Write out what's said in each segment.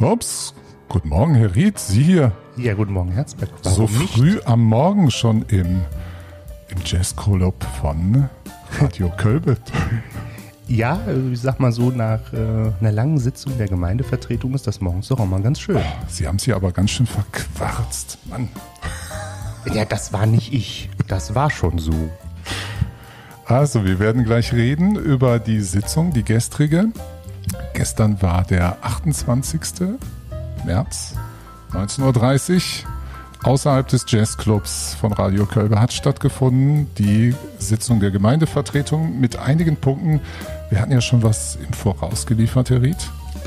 Ups, guten Morgen, Herr Ried, Sie hier. Ja, guten Morgen, Herzberg. so früh nicht? am Morgen schon im, im Jazz-Club von Radio Kölbet. Ja, ich sag mal so, nach äh, einer langen Sitzung der Gemeindevertretung ist das morgens doch auch mal ganz schön. Oh, Sie haben sie aber ganz schön verquarzt, Mann. Ja, das war nicht ich. Das war schon so. Also, wir werden gleich reden über die Sitzung, die gestrige. Gestern war der 28. März, 19.30 Uhr. Außerhalb des Jazzclubs von Radio Kölbe hat stattgefunden die Sitzung der Gemeindevertretung mit einigen Punkten. Wir hatten ja schon was im Voraus geliefert, Herr Ried.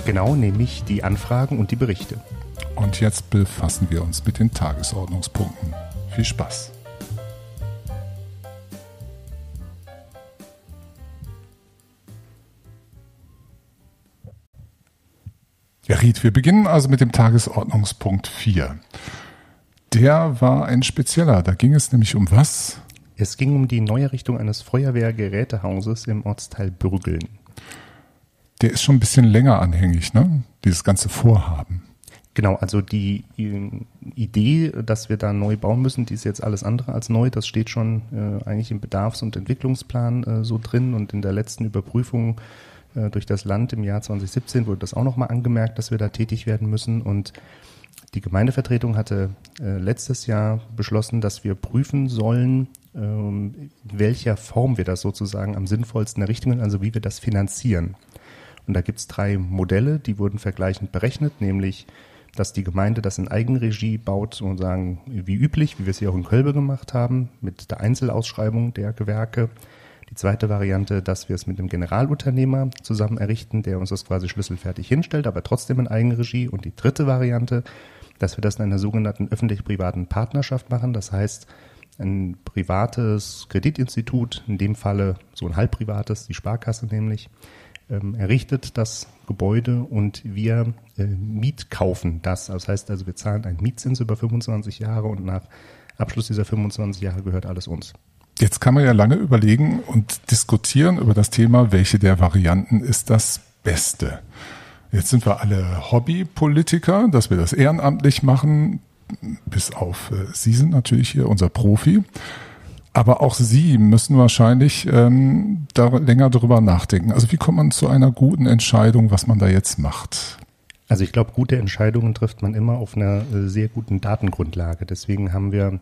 Genau, nämlich die Anfragen und die Berichte. Und jetzt befassen wir uns mit den Tagesordnungspunkten. Viel Spaß. Ried, wir beginnen also mit dem Tagesordnungspunkt 4. Der war ein spezieller. Da ging es nämlich um was? Es ging um die Neuerrichtung eines Feuerwehrgerätehauses im Ortsteil Bürgeln. Der ist schon ein bisschen länger anhängig, ne? Dieses ganze Vorhaben. Genau, also die Idee, dass wir da neu bauen müssen, die ist jetzt alles andere als neu. Das steht schon äh, eigentlich im Bedarfs- und Entwicklungsplan äh, so drin und in der letzten Überprüfung durch das Land im Jahr 2017 wurde das auch nochmal angemerkt, dass wir da tätig werden müssen. Und die Gemeindevertretung hatte äh, letztes Jahr beschlossen, dass wir prüfen sollen, ähm, in welcher Form wir das sozusagen am sinnvollsten errichten, also wie wir das finanzieren. Und da gibt es drei Modelle, die wurden vergleichend berechnet, nämlich dass die Gemeinde das in Eigenregie baut und sagen, wie üblich, wie wir es hier auch in Kölbe gemacht haben, mit der Einzelausschreibung der Gewerke. Die zweite Variante, dass wir es mit einem Generalunternehmer zusammen errichten, der uns das quasi schlüsselfertig hinstellt, aber trotzdem in Eigenregie. Und die dritte Variante, dass wir das in einer sogenannten öffentlich-privaten Partnerschaft machen. Das heißt, ein privates Kreditinstitut, in dem Falle so ein halbprivates, die Sparkasse nämlich, ähm, errichtet das Gebäude und wir äh, mietkaufen das. Das heißt also, wir zahlen einen Mietzins über 25 Jahre und nach Abschluss dieser 25 Jahre gehört alles uns. Jetzt kann man ja lange überlegen und diskutieren über das Thema, welche der Varianten ist das Beste. Jetzt sind wir alle Hobbypolitiker, dass wir das ehrenamtlich machen, bis auf äh, Sie sind natürlich hier unser Profi. Aber auch Sie müssen wahrscheinlich ähm, da länger drüber nachdenken. Also wie kommt man zu einer guten Entscheidung, was man da jetzt macht? Also ich glaube, gute Entscheidungen trifft man immer auf einer äh, sehr guten Datengrundlage. Deswegen haben wir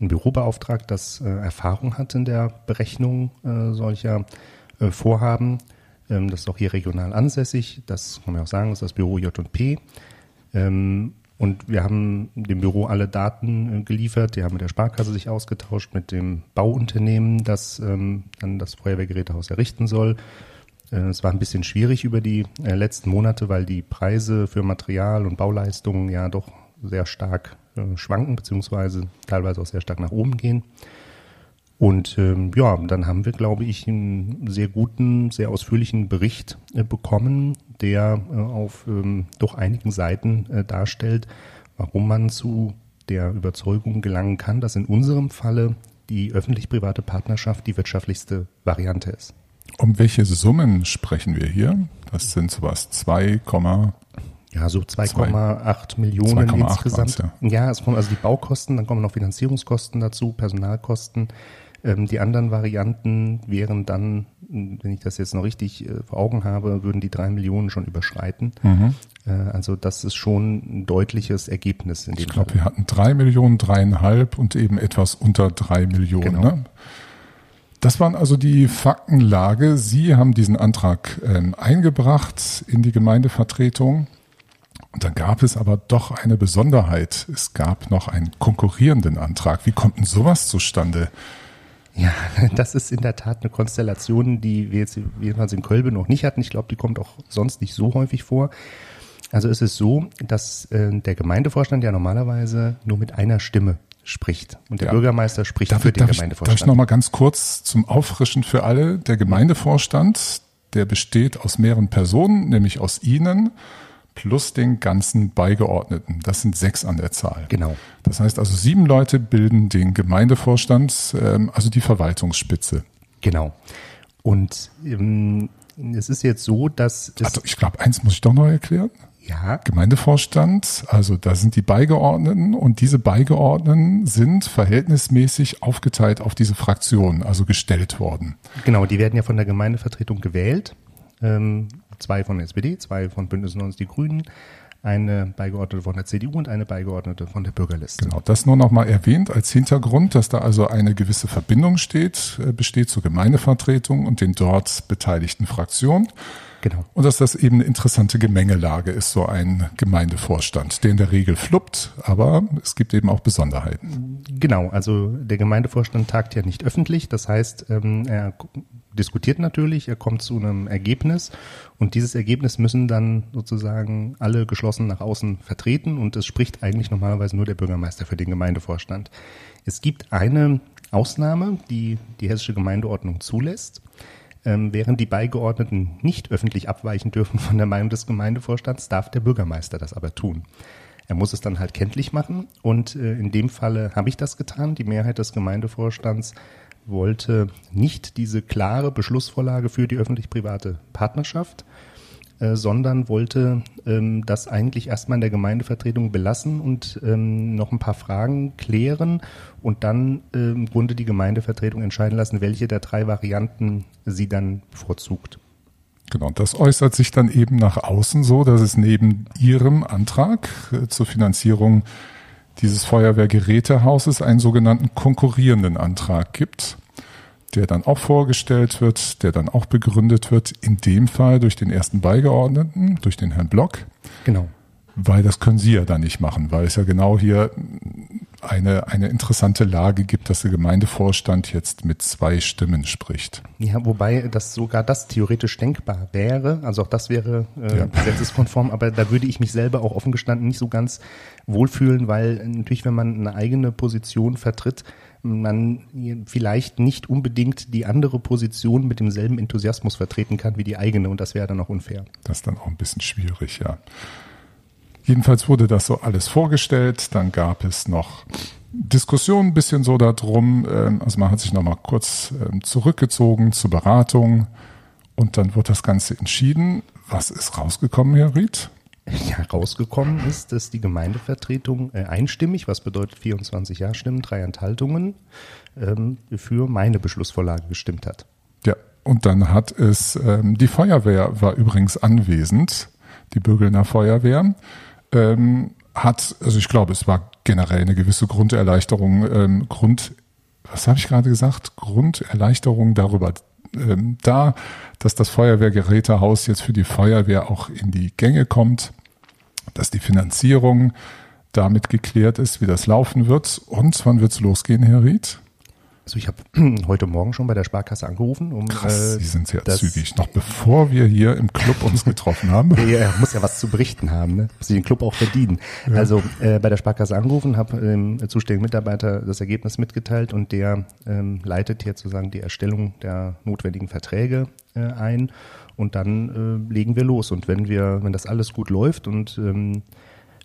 ein Büro beauftragt, das äh, Erfahrung hat in der Berechnung äh, solcher äh, Vorhaben. Ähm, das ist auch hier regional ansässig. Das kann man auch sagen, das ist das Büro J&P. Ähm, und wir haben dem Büro alle Daten äh, geliefert. Die haben mit der Sparkasse sich ausgetauscht, mit dem Bauunternehmen, das ähm, dann das Feuerwehrgerätehaus errichten soll. Äh, es war ein bisschen schwierig über die äh, letzten Monate, weil die Preise für Material und Bauleistungen ja doch sehr stark äh, schwanken, beziehungsweise teilweise auch sehr stark nach oben gehen. Und ähm, ja, dann haben wir, glaube ich, einen sehr guten, sehr ausführlichen Bericht äh, bekommen, der äh, auf ähm, doch einigen Seiten äh, darstellt, warum man zu der Überzeugung gelangen kann, dass in unserem Falle die öffentlich-private Partnerschaft die wirtschaftlichste Variante ist. Um welche Summen sprechen wir hier? Das sind sowas 2, ja, so 2,8 Millionen 2, insgesamt. Ja. ja, es kommen also die Baukosten, dann kommen noch Finanzierungskosten dazu, Personalkosten. Ähm, die anderen Varianten wären dann, wenn ich das jetzt noch richtig äh, vor Augen habe, würden die drei Millionen schon überschreiten. Mhm. Äh, also das ist schon ein deutliches Ergebnis. In dem ich glaube, wir hatten drei Millionen, dreieinhalb und eben etwas unter drei Millionen. Genau. Ne? Das waren also die Faktenlage. Sie haben diesen Antrag ähm, eingebracht in die Gemeindevertretung. Und dann gab es aber doch eine Besonderheit. Es gab noch einen konkurrierenden Antrag. Wie kommt denn sowas zustande? Ja, das ist in der Tat eine Konstellation, die wir jetzt jedenfalls in Kölbe noch nicht hatten. Ich glaube, die kommt auch sonst nicht so häufig vor. Also es ist so, dass äh, der Gemeindevorstand ja normalerweise nur mit einer Stimme spricht und der ja. Bürgermeister spricht darf, für den darf Gemeindevorstand. Ich, darf ich noch mal ganz kurz zum Auffrischen für alle? Der Gemeindevorstand, der besteht aus mehreren Personen, nämlich aus Ihnen plus den ganzen Beigeordneten. Das sind sechs an der Zahl. Genau. Das heißt also, sieben Leute bilden den Gemeindevorstand, ähm, also die Verwaltungsspitze. Genau. Und ähm, es ist jetzt so, dass also ich glaube, eins muss ich doch noch erklären. Ja. Gemeindevorstand, also da sind die Beigeordneten und diese Beigeordneten sind verhältnismäßig aufgeteilt auf diese Fraktionen, also gestellt worden. Genau, die werden ja von der Gemeindevertretung gewählt. Ähm, zwei von der SPD, zwei von Bündnis 90 Die Grünen, eine Beigeordnete von der CDU und eine Beigeordnete von der Bürgerliste. Genau, das nur noch mal erwähnt als Hintergrund, dass da also eine gewisse Verbindung steht, äh, besteht zur Gemeindevertretung und den dort beteiligten Fraktionen. Genau. Und dass das eben eine interessante Gemengelage ist, so ein Gemeindevorstand, der in der Regel fluppt, aber es gibt eben auch Besonderheiten. Genau, also der Gemeindevorstand tagt ja nicht öffentlich, das heißt, ähm, er diskutiert natürlich, er kommt zu einem Ergebnis und dieses Ergebnis müssen dann sozusagen alle geschlossen nach außen vertreten und es spricht eigentlich normalerweise nur der Bürgermeister für den Gemeindevorstand. Es gibt eine Ausnahme, die die hessische Gemeindeordnung zulässt. Ähm, während die Beigeordneten nicht öffentlich abweichen dürfen von der Meinung des Gemeindevorstands, darf der Bürgermeister das aber tun. Er muss es dann halt kenntlich machen und äh, in dem Falle habe ich das getan. Die Mehrheit des Gemeindevorstands wollte nicht diese klare Beschlussvorlage für die öffentlich-private Partnerschaft, äh, sondern wollte ähm, das eigentlich erstmal in der Gemeindevertretung belassen und ähm, noch ein paar Fragen klären und dann äh, im Grunde die Gemeindevertretung entscheiden lassen, welche der drei Varianten sie dann bevorzugt. Genau, das äußert sich dann eben nach außen so, dass es neben Ihrem Antrag äh, zur Finanzierung dieses Feuerwehrgerätehauses einen sogenannten konkurrierenden Antrag gibt der dann auch vorgestellt wird, der dann auch begründet wird, in dem Fall durch den ersten Beigeordneten, durch den Herrn Block. Genau. Weil das können Sie ja dann nicht machen, weil es ja genau hier eine, eine interessante Lage gibt, dass der Gemeindevorstand jetzt mit zwei Stimmen spricht. Ja, wobei das sogar das theoretisch denkbar wäre. Also auch das wäre äh, ja. gesetzeskonform, aber da würde ich mich selber auch offen gestanden nicht so ganz wohlfühlen, weil natürlich, wenn man eine eigene Position vertritt, man vielleicht nicht unbedingt die andere Position mit demselben Enthusiasmus vertreten kann wie die eigene und das wäre dann auch unfair. Das ist dann auch ein bisschen schwierig, ja. Jedenfalls wurde das so alles vorgestellt, dann gab es noch Diskussionen ein bisschen so darum, ähm, also man hat sich nochmal kurz ähm, zurückgezogen zur Beratung und dann wurde das Ganze entschieden. Was ist rausgekommen, Herr Ried? ja, rausgekommen ist, dass die Gemeindevertretung äh, einstimmig, was bedeutet 24 Ja-Stimmen, drei Enthaltungen, ähm, für meine Beschlussvorlage gestimmt hat. Ja, und dann hat es, ähm, die Feuerwehr war übrigens anwesend, die Bürgelner Feuerwehr, ähm, hat, also ich glaube, es war generell eine gewisse Grunderleichterung, ähm, Grund, was habe ich gerade gesagt? Grunderleichterung darüber ähm, da, dass das Feuerwehrgerätehaus jetzt für die Feuerwehr auch in die Gänge kommt, dass die Finanzierung damit geklärt ist, wie das laufen wird. Und wann wird es losgehen, Herr Ried? Also ich habe heute Morgen schon bei der Sparkasse angerufen. Um, Krass, äh, Sie sind sehr zügig. Noch bevor wir hier im Club uns getroffen haben. ja, muss ja was zu berichten haben. Ne? Muss den Club auch verdienen. Ja. Also äh, bei der Sparkasse angerufen, habe dem ähm, zuständigen Mitarbeiter das Ergebnis mitgeteilt und der ähm, leitet jetzt sozusagen die Erstellung der notwendigen Verträge äh, ein und dann äh, legen wir los. Und wenn wir, wenn das alles gut läuft und ähm,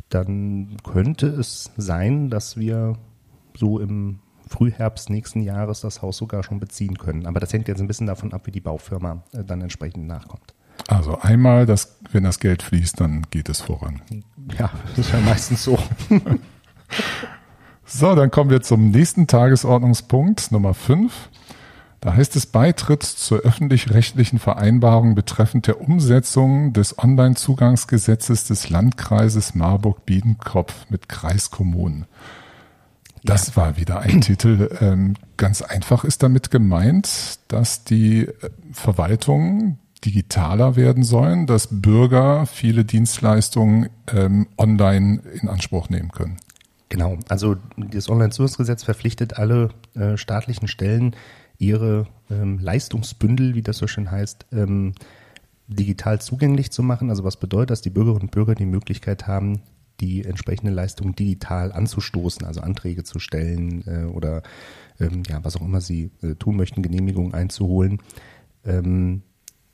dann könnte es sein, dass wir so im Frühherbst nächsten Jahres das Haus sogar schon beziehen können. Aber das hängt jetzt ein bisschen davon ab, wie die Baufirma äh, dann entsprechend nachkommt. Also einmal, das, wenn das Geld fließt, dann geht es voran. Ja, das ist ja meistens so. so, dann kommen wir zum nächsten Tagesordnungspunkt, Nummer 5. Da heißt es Beitritt zur öffentlich-rechtlichen Vereinbarung betreffend der Umsetzung des Online-Zugangsgesetzes des Landkreises Marburg-Biedenkopf mit Kreiskommunen. Das ja. war wieder ein Titel. Ähm, ganz einfach ist damit gemeint, dass die äh, Verwaltungen digitaler werden sollen, dass Bürger viele Dienstleistungen ähm, online in Anspruch nehmen können. Genau, also das Online-Zugangsgesetz verpflichtet alle äh, staatlichen Stellen, ihre ähm, Leistungsbündel, wie das so schön heißt, ähm, digital zugänglich zu machen. Also was bedeutet, dass die Bürgerinnen und Bürger die Möglichkeit haben, die entsprechende Leistung digital anzustoßen, also Anträge zu stellen äh, oder ähm, ja, was auch immer sie äh, tun möchten, Genehmigungen einzuholen. Ähm,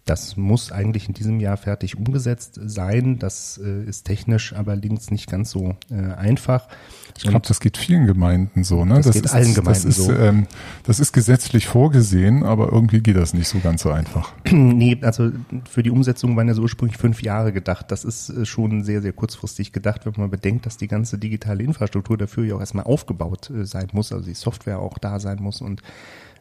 das muss eigentlich in diesem Jahr fertig umgesetzt sein. Das äh, ist technisch allerdings nicht ganz so äh, einfach. Ich glaube, das geht vielen Gemeinden so. Ne? Das, das geht ist, allen Gemeinden das ist, so. Ähm, das ist gesetzlich vorgesehen, aber irgendwie geht das nicht so ganz so einfach. nee, also für die Umsetzung waren ja so ursprünglich fünf Jahre gedacht. Das ist äh, schon sehr, sehr kurzfristig gedacht, wenn man bedenkt, dass die ganze digitale Infrastruktur dafür ja auch erstmal aufgebaut äh, sein muss, also die Software auch da sein muss und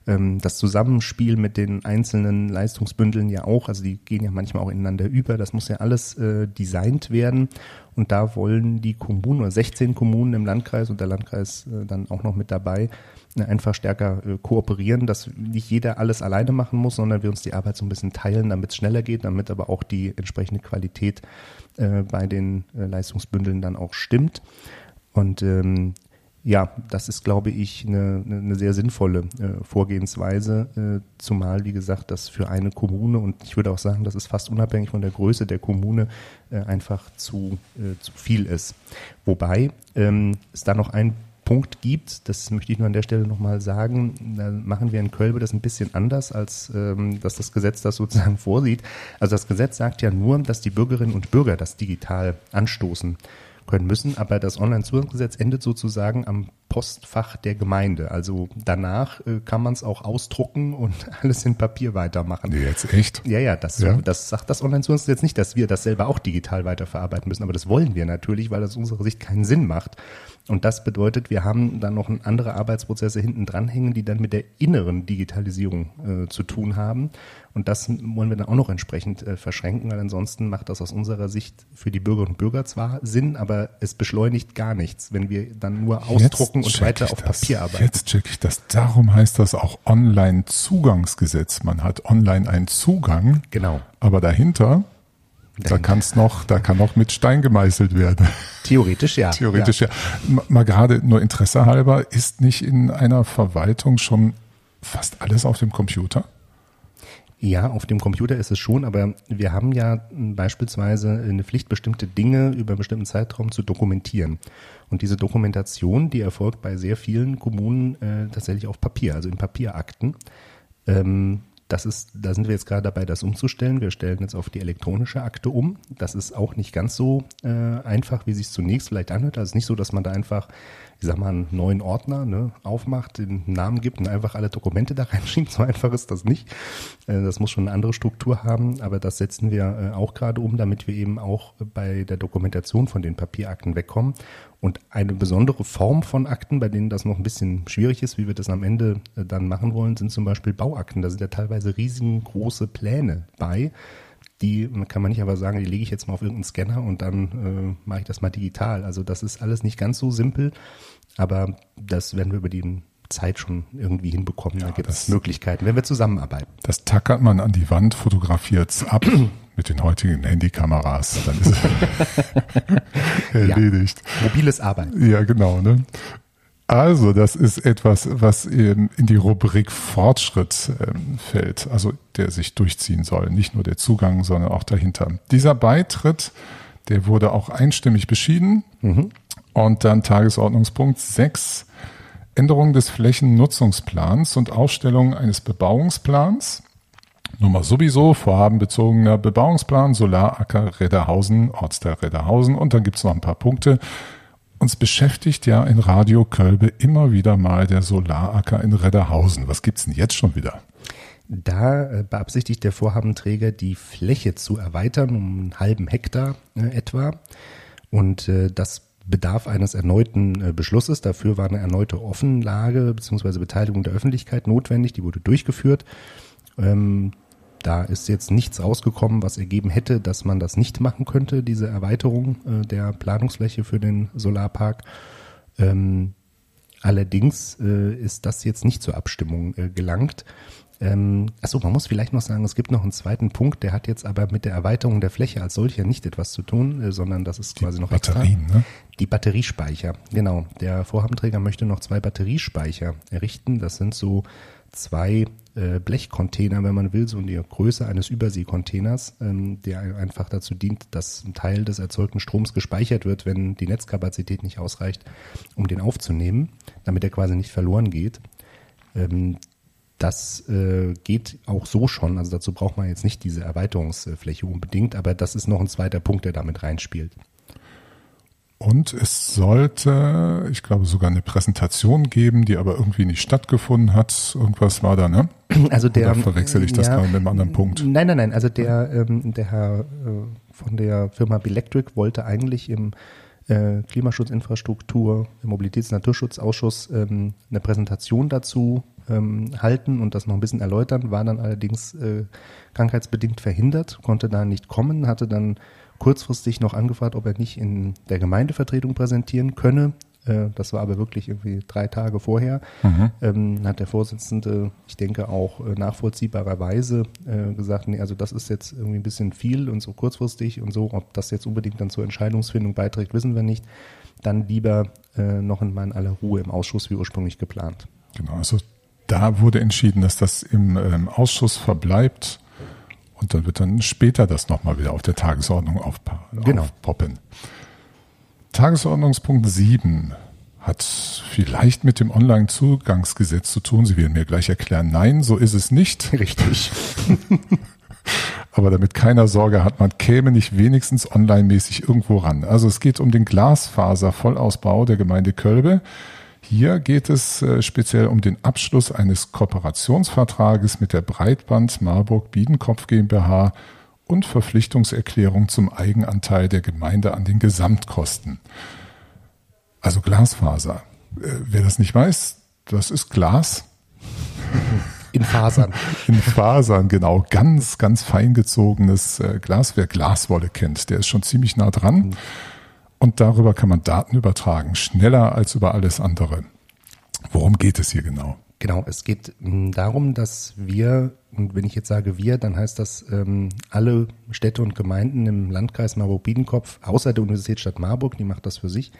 ähm, das Zusammenspiel mit den einzelnen Leistungsbündeln ja auch, also die gehen ja manchmal auch ineinander über, das muss ja alles äh, designt werden und da wollen die Kommunen oder 16 Kommunen im Landkreis und der Landkreis äh, dann auch noch mit dabei äh, einfach stärker äh, kooperieren, dass nicht jeder alles alleine machen muss, sondern wir uns die Arbeit so ein bisschen teilen, damit es schneller geht, damit aber auch die entsprechende Qualität äh, bei den äh, Leistungsbündeln dann auch stimmt. Und ähm, ja, das ist, glaube ich, eine, eine sehr sinnvolle äh, Vorgehensweise, äh, zumal, wie gesagt, das für eine Kommune und ich würde auch sagen, das ist fast unabhängig von der Größe der Kommune äh, einfach zu, äh, zu viel ist. Wobei ähm, es da noch einen Punkt gibt, das möchte ich nur an der Stelle nochmal sagen, da machen wir in Kölbe das ein bisschen anders, als ähm, dass das Gesetz das sozusagen vorsieht. Also das Gesetz sagt ja nur, dass die Bürgerinnen und Bürger das digital anstoßen können müssen. Aber das Onlinezugangsgesetz endet sozusagen am Postfach der Gemeinde. Also danach äh, kann man es auch ausdrucken und alles in Papier weitermachen. Nee, jetzt echt? Ja, ja, das, ja. das sagt das Onlinezugangsgesetz nicht, dass wir das selber auch digital weiterverarbeiten müssen. Aber das wollen wir natürlich, weil das aus unserer Sicht keinen Sinn macht. Und das bedeutet, wir haben dann noch andere Arbeitsprozesse hinten dranhängen, die dann mit der inneren Digitalisierung äh, zu tun haben. Und das wollen wir dann auch noch entsprechend äh, verschränken, weil ansonsten macht das aus unserer Sicht für die Bürgerinnen und Bürger zwar Sinn, aber es beschleunigt gar nichts, wenn wir dann nur ausdrucken und weiter auf das. Papier arbeiten. Jetzt check ich das. Darum heißt das auch Online-Zugangsgesetz. Man hat online einen Zugang. Genau. Aber dahinter da kann's noch, da kann noch mit Stein gemeißelt werden. Theoretisch ja. Theoretisch ja. ja. Mal gerade nur Interesse halber, ist nicht in einer Verwaltung schon fast alles auf dem Computer? Ja, auf dem Computer ist es schon, aber wir haben ja beispielsweise eine Pflicht, bestimmte Dinge über einen bestimmten Zeitraum zu dokumentieren. Und diese Dokumentation, die erfolgt bei sehr vielen Kommunen äh, tatsächlich auf Papier, also in Papierakten. Ähm, das ist, da sind wir jetzt gerade dabei, das umzustellen. Wir stellen jetzt auf die elektronische Akte um. Das ist auch nicht ganz so äh, einfach, wie sich zunächst vielleicht anhört. Also nicht so, dass man da einfach ich sag mal, einen neuen Ordner ne, aufmacht, den Namen gibt und einfach alle Dokumente da reinschiebt. So einfach ist das nicht. Äh, das muss schon eine andere Struktur haben, aber das setzen wir äh, auch gerade um, damit wir eben auch bei der Dokumentation von den Papierakten wegkommen. Und eine besondere Form von Akten, bei denen das noch ein bisschen schwierig ist, wie wir das am Ende äh, dann machen wollen, sind zum Beispiel Bauakten. Da sind ja teilweise riesengroße Pläne bei die kann man nicht aber sagen, die lege ich jetzt mal auf irgendeinen Scanner und dann äh, mache ich das mal digital. Also das ist alles nicht ganz so simpel, aber das werden wir über die Zeit schon irgendwie hinbekommen. Ja, da gibt es Möglichkeiten, wenn wir zusammenarbeiten. Das tackert man an die Wand, fotografiert es ab mit den heutigen Handykameras. Dann ist es erledigt. Ja, mobiles Arbeiten. Ja, genau. Ne? Also, das ist etwas, was in die Rubrik Fortschritt ähm, fällt, also der sich durchziehen soll. Nicht nur der Zugang, sondern auch dahinter. Dieser Beitritt, der wurde auch einstimmig beschieden. Mhm. Und dann Tagesordnungspunkt 6, Änderung des Flächennutzungsplans und Aufstellung eines Bebauungsplans. Nummer sowieso, vorhabenbezogener Bebauungsplan, Solaracker Redderhausen, Ortsteil Redderhausen. Und dann gibt's noch ein paar Punkte. Uns beschäftigt ja in Radio Kölbe immer wieder mal der Solaracker in Redderhausen. Was gibt's denn jetzt schon wieder? Da äh, beabsichtigt der Vorhabenträger, die Fläche zu erweitern um einen halben Hektar äh, etwa. Und äh, das bedarf eines erneuten Beschlusses. Dafür war eine erneute Offenlage bzw. Beteiligung der Öffentlichkeit notwendig. Die wurde durchgeführt. Ähm, da ist jetzt nichts rausgekommen, was ergeben hätte, dass man das nicht machen könnte, diese Erweiterung äh, der Planungsfläche für den Solarpark. Ähm, allerdings äh, ist das jetzt nicht zur Abstimmung äh, gelangt. Ähm, achso, man muss vielleicht noch sagen, es gibt noch einen zweiten Punkt, der hat jetzt aber mit der Erweiterung der Fläche als solcher nicht etwas zu tun, äh, sondern das ist die quasi noch Batterien, extra. Ne? Die Batteriespeicher, genau. Der Vorhabenträger möchte noch zwei Batteriespeicher errichten. Das sind so zwei äh, Blechcontainer, wenn man will, so in der Größe eines Überseekontainers, ähm, der einfach dazu dient, dass ein Teil des erzeugten Stroms gespeichert wird, wenn die Netzkapazität nicht ausreicht, um den aufzunehmen, damit er quasi nicht verloren geht. Ähm, das äh, geht auch so schon. Also dazu braucht man jetzt nicht diese Erweiterungsfläche unbedingt, aber das ist noch ein zweiter Punkt, der damit reinspielt. Und es sollte, ich glaube, sogar eine Präsentation geben, die aber irgendwie nicht stattgefunden hat. Irgendwas war da, ne? Also der. Oder verwechsel ich das ja, gerade mit einem anderen Punkt? Nein, nein, nein. Also der, ähm, der Herr äh, von der Firma Belectric wollte eigentlich im äh, Klimaschutzinfrastruktur, im Mobilitäts- und Naturschutzausschuss ähm, eine Präsentation dazu ähm, halten und das noch ein bisschen erläutern, war dann allerdings äh, krankheitsbedingt verhindert, konnte da nicht kommen, hatte dann kurzfristig noch angefragt, ob er nicht in der Gemeindevertretung präsentieren könne. Äh, das war aber wirklich irgendwie drei Tage vorher. Mhm. Ähm, hat der Vorsitzende, ich denke auch äh, nachvollziehbarerweise äh, gesagt, nee, also das ist jetzt irgendwie ein bisschen viel und so kurzfristig und so, ob das jetzt unbedingt dann zur Entscheidungsfindung beiträgt, wissen wir nicht. Dann lieber äh, noch in aller Ruhe im Ausschuss wie ursprünglich geplant. Genau, also da wurde entschieden, dass das im ähm, Ausschuss verbleibt und dann wird dann später das nochmal wieder auf der Tagesordnung genau. aufpoppen. Tagesordnungspunkt 7 hat vielleicht mit dem Online-Zugangsgesetz zu tun. Sie werden mir gleich erklären, nein, so ist es nicht. Richtig. Aber damit keiner Sorge hat, man käme nicht wenigstens online-mäßig irgendwo ran. Also es geht um den Glasfaser-Vollausbau der Gemeinde Kölbe. Hier geht es äh, speziell um den Abschluss eines Kooperationsvertrages mit der Breitband Marburg Biedenkopf GmbH und Verpflichtungserklärung zum Eigenanteil der Gemeinde an den Gesamtkosten. Also Glasfaser. Äh, wer das nicht weiß, das ist Glas. In Fasern. In Fasern, genau. Ganz, ganz feingezogenes äh, Glas. Wer Glaswolle kennt, der ist schon ziemlich nah dran. Mhm. Und darüber kann man Daten übertragen, schneller als über alles andere. Worum geht es hier genau? Genau, es geht hm, darum, dass wir, und wenn ich jetzt sage wir, dann heißt das ähm, alle Städte und Gemeinden im Landkreis Marburg-Biedenkopf, außer der Universitätsstadt Marburg, die macht das für sich,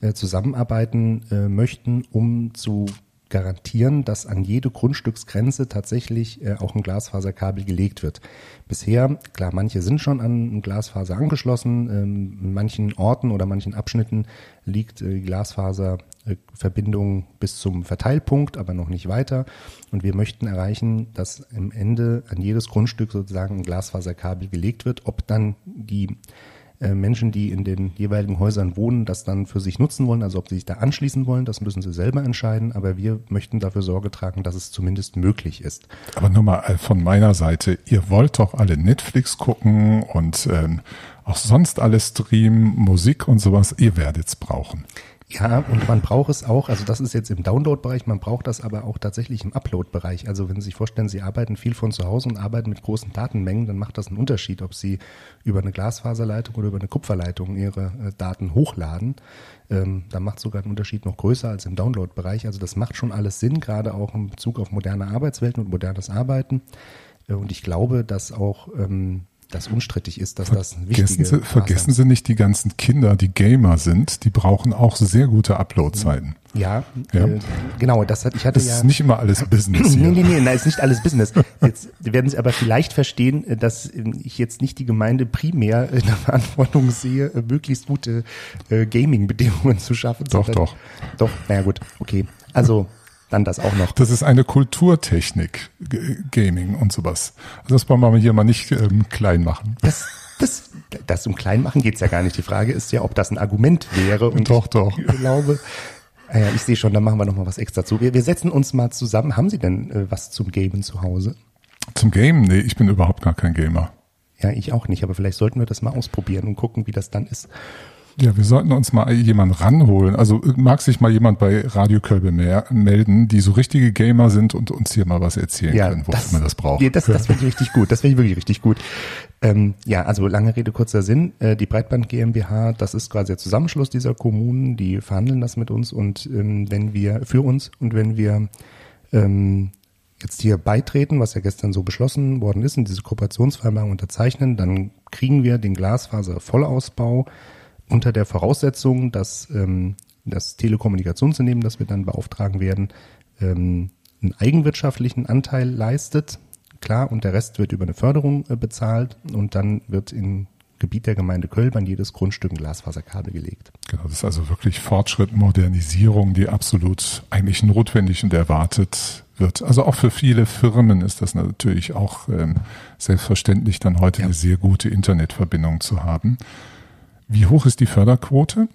äh, zusammenarbeiten äh, möchten, um zu garantieren, dass an jede Grundstücksgrenze tatsächlich äh, auch ein Glasfaserkabel gelegt wird. Bisher, klar, manche sind schon an Glasfaser angeschlossen, ähm, in manchen Orten oder manchen Abschnitten liegt äh, Glasfaserverbindung bis zum Verteilpunkt, aber noch nicht weiter. Und wir möchten erreichen, dass am Ende an jedes Grundstück sozusagen ein Glasfaserkabel gelegt wird. Ob dann die äh, Menschen, die in den jeweiligen Häusern wohnen, das dann für sich nutzen wollen, also ob sie sich da anschließen wollen, das müssen sie selber entscheiden, aber wir möchten dafür Sorge tragen, dass es zumindest möglich ist. Aber nur mal äh, von meiner Seite, ihr wollt doch alle Netflix gucken und ähm, auch sonst alles streamen, Musik und sowas, ihr werdet es brauchen. Ja, und man braucht es auch, also das ist jetzt im Download-Bereich, man braucht das aber auch tatsächlich im Upload-Bereich. Also wenn Sie sich vorstellen, Sie arbeiten viel von zu Hause und arbeiten mit großen Datenmengen, dann macht das einen Unterschied, ob Sie über eine Glasfaserleitung oder über eine Kupferleitung Ihre äh, Daten hochladen. Ähm, da macht sogar einen Unterschied noch größer als im Download-Bereich. Also das macht schon alles Sinn, gerade auch im Bezug auf moderne Arbeitswelten und modernes Arbeiten. Äh, und ich glaube, dass auch ähm, das unstrittig ist, dass das ein wichtiger Sie, Vergessen Sie nicht die ganzen Kinder, die Gamer sind, die brauchen auch sehr gute Upload-Zeiten. Ja, ja. Äh, genau, das hat, ich hatte das ja. ist nicht immer alles Business hier. nee, nee, nee, nein, ist nicht alles Business. Jetzt werden Sie aber vielleicht verstehen, äh, dass ich jetzt nicht die Gemeinde primär in der Verantwortung sehe, äh, möglichst gute äh, Gaming-Bedingungen zu schaffen. Doch, doch. Doch, naja gut, okay. Also, dann das auch noch. Das ist eine Kulturtechnik, Gaming und sowas. Also das wollen wir hier mal nicht ähm, klein machen. Das, das, das um klein machen geht's ja gar nicht. Die Frage ist ja, ob das ein Argument wäre. Und doch, doch. Ich glaube, äh, ich sehe schon, da machen wir noch mal was extra zu. Wir, wir setzen uns mal zusammen. Haben Sie denn äh, was zum Gamen zu Hause? Zum Gamen? Nee, ich bin überhaupt gar kein Gamer. Ja, ich auch nicht, aber vielleicht sollten wir das mal ausprobieren und gucken, wie das dann ist. Ja, wir sollten uns mal jemanden ranholen. Also mag sich mal jemand bei Radio Kölbe melden, die so richtige Gamer sind und uns hier mal was erzählen ja, können, wofür man das braucht. Ja, das, das finde ich richtig gut. Das finde ich wirklich richtig gut. Ähm, ja, also lange Rede, kurzer Sinn. Äh, die Breitband GmbH, das ist quasi der Zusammenschluss dieser Kommunen, die verhandeln das mit uns und ähm, wenn wir, für uns und wenn wir ähm, jetzt hier beitreten, was ja gestern so beschlossen worden ist und diese Kooperationsvereinbarung unterzeichnen, dann kriegen wir den Glasfaser-Vollausbau unter der Voraussetzung, dass ähm, das Telekommunikationsunternehmen, das wir dann beauftragen werden, ähm, einen eigenwirtschaftlichen Anteil leistet. Klar, und der Rest wird über eine Förderung äh, bezahlt und dann wird im Gebiet der Gemeinde Köln an jedes Grundstück ein Glasfaserkabel gelegt. Genau, das ist also wirklich Fortschritt, Modernisierung, die absolut eigentlich notwendig und erwartet wird. Also auch für viele Firmen ist das natürlich auch ähm, selbstverständlich, dann heute ja. eine sehr gute Internetverbindung zu haben. Wie hoch ist die Förderquote?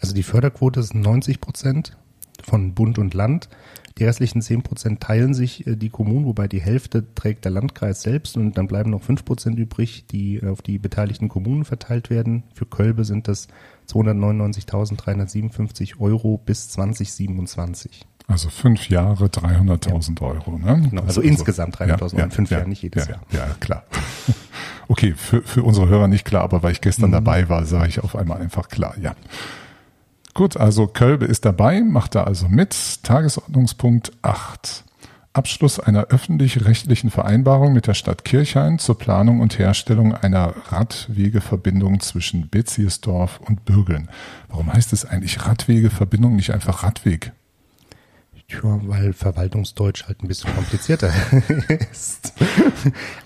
Also die Förderquote ist 90 Prozent von Bund und Land. Die restlichen 10 Prozent teilen sich äh, die Kommunen, wobei die Hälfte trägt der Landkreis selbst und dann bleiben noch 5 Prozent übrig, die auf die beteiligten Kommunen verteilt werden. Für Kölbe sind das 299.357 Euro bis 2027. Also fünf Jahre 300.000 ja. Euro. Ne? Genau, also, also insgesamt 300.000 ja, Euro in fünf Jahren, nicht jedes Jahr. Ja, klar. Okay, für, für unsere Hörer nicht klar, aber weil ich gestern mhm. dabei war, sage ich auf einmal einfach klar, ja. Gut, also Kölbe ist dabei, macht da also mit. Tagesordnungspunkt 8. Abschluss einer öffentlich-rechtlichen Vereinbarung mit der Stadt Kirchhain zur Planung und Herstellung einer Radwegeverbindung zwischen Beziesdorf und Bürgeln. Warum heißt es eigentlich Radwegeverbindung, nicht einfach Radweg? Ja, weil Verwaltungsdeutsch halt ein bisschen komplizierter ist.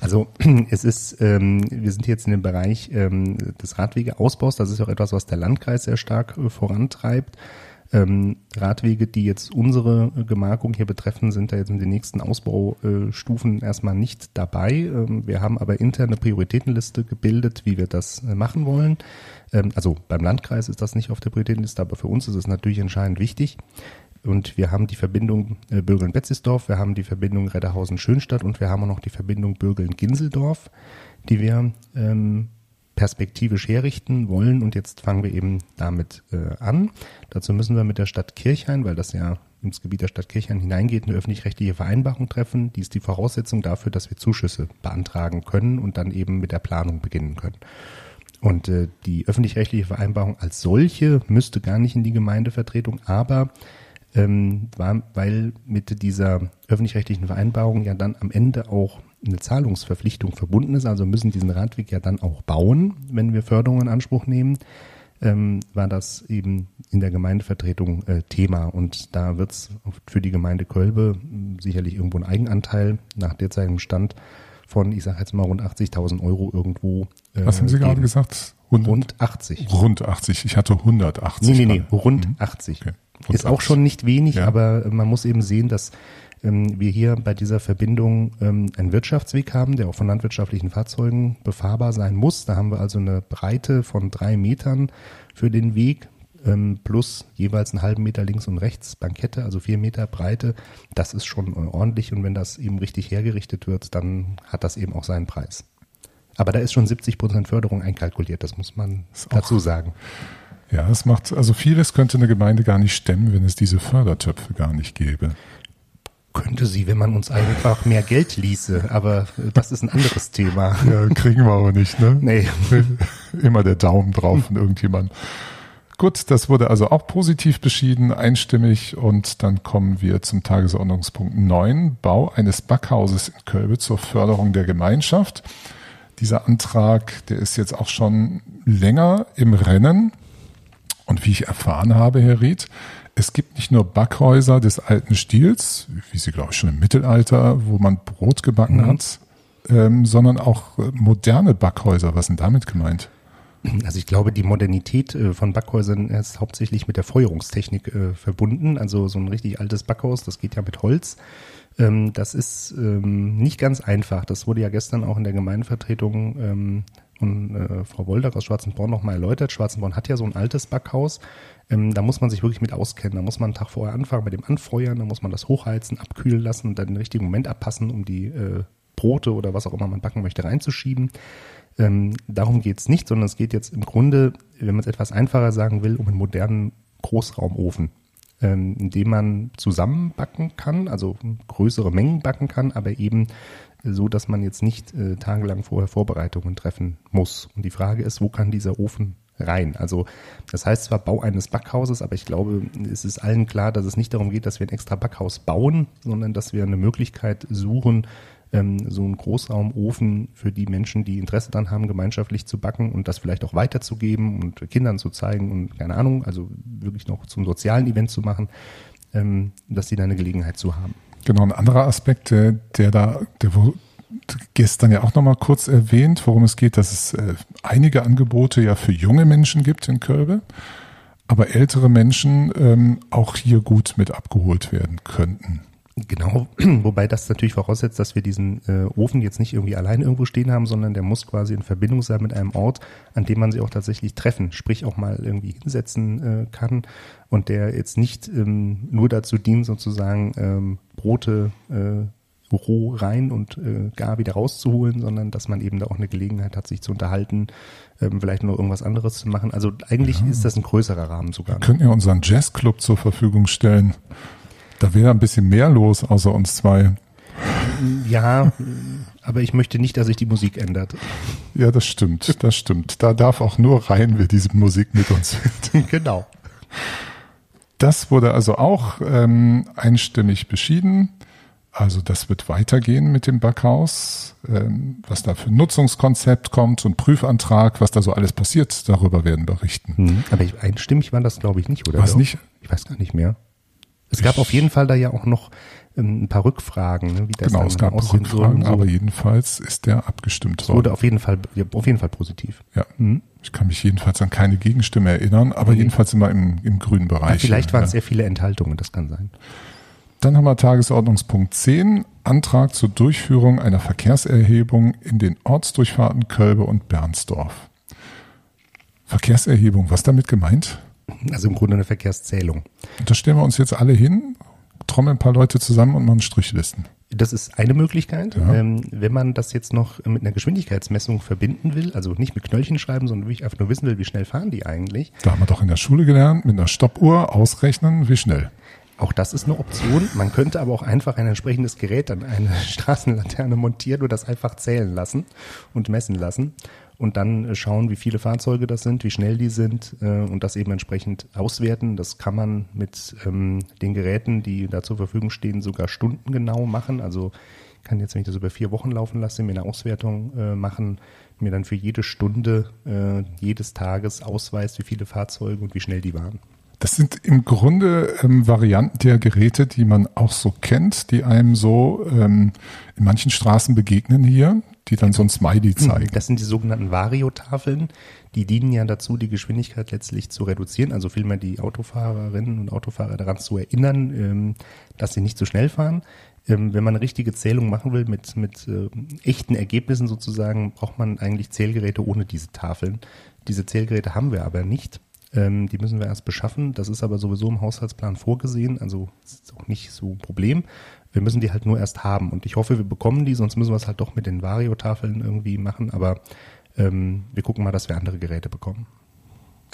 Also es ist, ähm, wir sind jetzt in dem Bereich ähm, des Radwegeausbaus. Das ist auch etwas, was der Landkreis sehr stark äh, vorantreibt. Ähm, Radwege, die jetzt unsere Gemarkung hier betreffen, sind da jetzt in den nächsten Ausbaustufen erstmal nicht dabei. Ähm, wir haben aber interne Prioritätenliste gebildet, wie wir das äh, machen wollen. Ähm, also beim Landkreis ist das nicht auf der Prioritätenliste, aber für uns ist es natürlich entscheidend wichtig. Und wir haben die Verbindung äh, Bürgeln-Betzisdorf, wir haben die Verbindung Redderhausen-Schönstadt und wir haben auch noch die Verbindung Bürgeln-Ginseldorf, die wir ähm, perspektivisch herrichten wollen. Und jetzt fangen wir eben damit äh, an. Dazu müssen wir mit der Stadt Kirchhain, weil das ja ins Gebiet der Stadt Kirchhain hineingeht, eine öffentlich-rechtliche Vereinbarung treffen. Die ist die Voraussetzung dafür, dass wir Zuschüsse beantragen können und dann eben mit der Planung beginnen können. Und äh, die öffentlich-rechtliche Vereinbarung als solche müsste gar nicht in die Gemeindevertretung, aber ähm, war, weil mit dieser öffentlich-rechtlichen Vereinbarung ja dann am Ende auch eine Zahlungsverpflichtung verbunden ist. Also müssen diesen Radweg ja dann auch bauen, wenn wir Förderung in Anspruch nehmen. Ähm, war das eben in der Gemeindevertretung äh, Thema. Und da wird es für die Gemeinde Kölbe sicherlich irgendwo einen Eigenanteil nach derzeitigem Stand von, ich sage jetzt mal, rund 80.000 Euro irgendwo. Äh, Was haben Sie gerade gesagt? 100? Rund 80. Rund 80. Ich hatte 180. Nee, nee, nee, rund mhm. 80. Okay. Ist auch schon nicht wenig, ja. aber man muss eben sehen, dass ähm, wir hier bei dieser Verbindung ähm, einen Wirtschaftsweg haben, der auch von landwirtschaftlichen Fahrzeugen befahrbar sein muss. Da haben wir also eine Breite von drei Metern für den Weg ähm, plus jeweils einen halben Meter links und rechts Bankette, also vier Meter Breite. Das ist schon ordentlich und wenn das eben richtig hergerichtet wird, dann hat das eben auch seinen Preis. Aber da ist schon 70 Prozent Förderung einkalkuliert, das muss man dazu sagen. Ja, es macht, also vieles könnte eine Gemeinde gar nicht stemmen, wenn es diese Fördertöpfe gar nicht gäbe. Könnte sie, wenn man uns einfach mehr Geld ließe, aber das ist ein anderes Thema. Ja, kriegen wir aber nicht, ne? Nee. Immer der Daumen drauf von irgendjemand. Gut, das wurde also auch positiv beschieden, einstimmig und dann kommen wir zum Tagesordnungspunkt 9, Bau eines Backhauses in Kölbe zur Förderung der Gemeinschaft. Dieser Antrag, der ist jetzt auch schon länger im Rennen. Und wie ich erfahren habe, Herr Ried, es gibt nicht nur Backhäuser des alten Stils, wie sie, glaube ich, schon im Mittelalter, wo man Brot gebacken mhm. hat, ähm, sondern auch äh, moderne Backhäuser. Was sind damit gemeint? Also ich glaube, die Modernität äh, von Backhäusern ist hauptsächlich mit der Feuerungstechnik äh, verbunden. Also so ein richtig altes Backhaus, das geht ja mit Holz. Ähm, das ist ähm, nicht ganz einfach. Das wurde ja gestern auch in der Gemeindevertretung ähm, und äh, Frau Wolder aus Schwarzenborn nochmal erläutert. Schwarzenborn hat ja so ein altes Backhaus. Ähm, da muss man sich wirklich mit auskennen. Da muss man einen Tag vorher anfangen mit dem Anfeuern, da muss man das hochheizen, abkühlen lassen und dann den richtigen Moment abpassen, um die äh, Brote oder was auch immer man backen möchte reinzuschieben. Ähm, darum geht's nicht, sondern es geht jetzt im Grunde, wenn man es etwas einfacher sagen will, um einen modernen Großraumofen ähm, indem man zusammen backen kann, also größere Mengen backen kann, aber eben so dass man jetzt nicht äh, tagelang vorher Vorbereitungen treffen muss. Und die Frage ist, wo kann dieser Ofen rein? Also das heißt zwar Bau eines Backhauses, aber ich glaube, es ist allen klar, dass es nicht darum geht, dass wir ein extra Backhaus bauen, sondern dass wir eine Möglichkeit suchen, ähm, so einen Großraumofen für die Menschen, die Interesse daran haben, gemeinschaftlich zu backen und das vielleicht auch weiterzugeben und Kindern zu zeigen und keine Ahnung, also wirklich noch zum sozialen Event zu machen, ähm, dass sie da eine Gelegenheit zu haben. Genau, ein anderer Aspekt, der, der da, der gestern ja auch nochmal kurz erwähnt, worum es geht, dass es äh, einige Angebote ja für junge Menschen gibt in Kölbe, aber ältere Menschen ähm, auch hier gut mit abgeholt werden könnten. Genau, wobei das natürlich voraussetzt, dass wir diesen äh, Ofen jetzt nicht irgendwie allein irgendwo stehen haben, sondern der muss quasi in Verbindung sein mit einem Ort, an dem man sie auch tatsächlich treffen, sprich auch mal irgendwie hinsetzen äh, kann und der jetzt nicht ähm, nur dazu dient, sozusagen ähm, Brote äh, roh rein und äh, gar wieder rauszuholen, sondern dass man eben da auch eine Gelegenheit hat, sich zu unterhalten, ähm, vielleicht noch irgendwas anderes zu machen. Also eigentlich ja. ist das ein größerer Rahmen sogar. Wir könnten ja unseren Jazzclub zur Verfügung stellen. Da wäre ein bisschen mehr los, außer uns zwei. Ja, aber ich möchte nicht, dass sich die Musik ändert. Ja, das stimmt, das stimmt. Da darf auch nur rein, wer diese Musik mit uns hört. Genau. Das wurde also auch ähm, einstimmig beschieden. Also das wird weitergehen mit dem Backhaus. Ähm, was da für ein Nutzungskonzept kommt und Prüfantrag, was da so alles passiert, darüber werden berichten. Hm, aber ich, einstimmig war das, glaube ich, nicht, oder? Was nicht? Ich weiß gar nicht mehr. Es gab auf jeden Fall da ja auch noch ähm, ein paar Rückfragen, ne, wie das genau, es gab Rückfragen, so. aber jedenfalls ist der abgestimmt worden. Wurde auf jeden Fall, auf jeden Fall positiv. Ja. Mhm. Ich kann mich jedenfalls an keine Gegenstimme erinnern, aber mhm. jedenfalls immer im, im grünen Bereich. Ja, vielleicht waren es sehr viele Enthaltungen, das kann sein. Dann haben wir Tagesordnungspunkt 10, Antrag zur Durchführung einer Verkehrserhebung in den Ortsdurchfahrten Kölbe und Bernsdorf. Verkehrserhebung, was damit gemeint? Also im Grunde eine Verkehrszählung. Da stellen wir uns jetzt alle hin, trommeln ein paar Leute zusammen und machen Strichlisten. Das ist eine Möglichkeit. Ja. Ähm, wenn man das jetzt noch mit einer Geschwindigkeitsmessung verbinden will, also nicht mit Knöllchen schreiben, sondern wirklich einfach nur wissen will, wie schnell fahren die eigentlich. Da haben wir doch in der Schule gelernt, mit einer Stoppuhr ausrechnen, wie schnell. Auch das ist eine Option. Man könnte aber auch einfach ein entsprechendes Gerät an eine Straßenlaterne montieren und das einfach zählen lassen und messen lassen und dann äh, schauen, wie viele Fahrzeuge das sind, wie schnell die sind äh, und das eben entsprechend auswerten. Das kann man mit ähm, den Geräten, die da zur Verfügung stehen, sogar stundengenau machen. Also kann jetzt, wenn ich das über vier Wochen laufen lasse, mir eine Auswertung äh, machen, mir dann für jede Stunde äh, jedes Tages ausweist, wie viele Fahrzeuge und wie schnell die waren. Das sind im Grunde ähm, Varianten der Geräte, die man auch so kennt, die einem so ähm, in manchen Straßen begegnen hier, die dann so ein Smiley hm, zeigen. Das sind die sogenannten Variotafeln. Die dienen ja dazu, die Geschwindigkeit letztlich zu reduzieren, also vielmehr die Autofahrerinnen und Autofahrer daran zu erinnern, ähm, dass sie nicht zu schnell fahren. Ähm, wenn man eine richtige Zählung machen will mit, mit äh, echten Ergebnissen sozusagen, braucht man eigentlich Zählgeräte ohne diese Tafeln. Diese Zählgeräte haben wir aber nicht. Ähm, die müssen wir erst beschaffen. Das ist aber sowieso im Haushaltsplan vorgesehen, also ist auch nicht so ein Problem. Wir müssen die halt nur erst haben. Und ich hoffe, wir bekommen die, sonst müssen wir es halt doch mit den Vario-Tafeln irgendwie machen. Aber ähm, wir gucken mal, dass wir andere Geräte bekommen.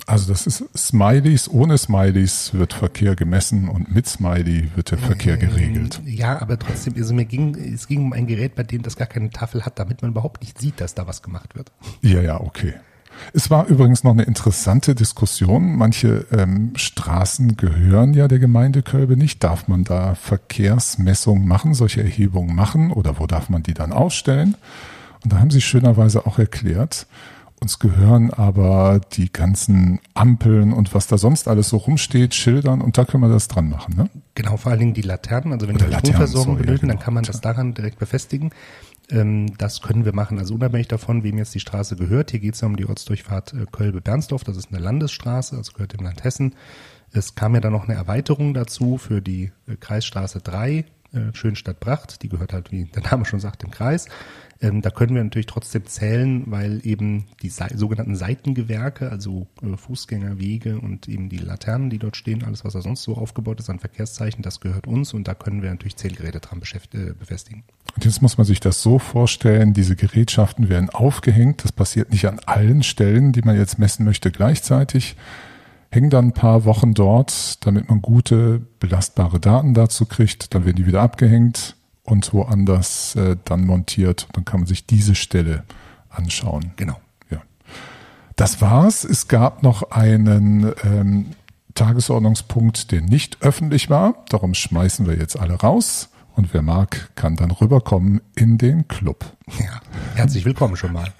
Also das ist Smileys, ohne Smileys wird Verkehr gemessen und mit Smiley wird der Verkehr geregelt. Ja, aber trotzdem, also mir ging, es ging um ein Gerät, bei dem das gar keine Tafel hat, damit man überhaupt nicht sieht, dass da was gemacht wird. Ja, ja, okay. Es war übrigens noch eine interessante Diskussion. Manche ähm, Straßen gehören ja der Gemeinde Kölbe nicht. Darf man da Verkehrsmessungen machen, solche Erhebungen machen oder wo darf man die dann ausstellen? Und da haben sie schönerweise auch erklärt, uns gehören aber die ganzen Ampeln und was da sonst alles so rumsteht, Schildern und da können wir das dran machen. Ne? Genau, vor allen Dingen die Laternen. Also wenn wir Stromversorgung benötigen, ja, genau. dann kann man das daran direkt befestigen. Ähm, das können wir machen. Also unabhängig davon, wem jetzt die Straße gehört. Hier geht es ja um die Ortsdurchfahrt äh, Kölbe-Bernsdorf. Das ist eine Landesstraße, also gehört dem Land Hessen. Es kam ja dann noch eine Erweiterung dazu für die äh, Kreisstraße 3, äh, Schönstadt-Bracht. Die gehört halt, wie der Name schon sagt, dem Kreis. Ähm, da können wir natürlich trotzdem zählen, weil eben die sogenannten Seitengewerke, also äh, Fußgängerwege und eben die Laternen, die dort stehen, alles, was da sonst so aufgebaut ist an Verkehrszeichen, das gehört uns und da können wir natürlich Zählgeräte dran äh, befestigen. Und jetzt muss man sich das so vorstellen, diese Gerätschaften werden aufgehängt. Das passiert nicht an allen Stellen, die man jetzt messen möchte, gleichzeitig. Hängen dann ein paar Wochen dort, damit man gute, belastbare Daten dazu kriegt. Dann werden die wieder abgehängt und woanders äh, dann montiert. Dann kann man sich diese Stelle anschauen. Genau. Ja. Das war's. Es gab noch einen ähm, Tagesordnungspunkt, der nicht öffentlich war. Darum schmeißen wir jetzt alle raus. Und wer mag, kann dann rüberkommen in den Club. Ja, herzlich willkommen schon mal.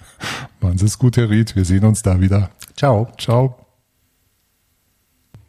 Machen Sie es gut, Herr Ried. Wir sehen uns da wieder. Ciao. Ciao.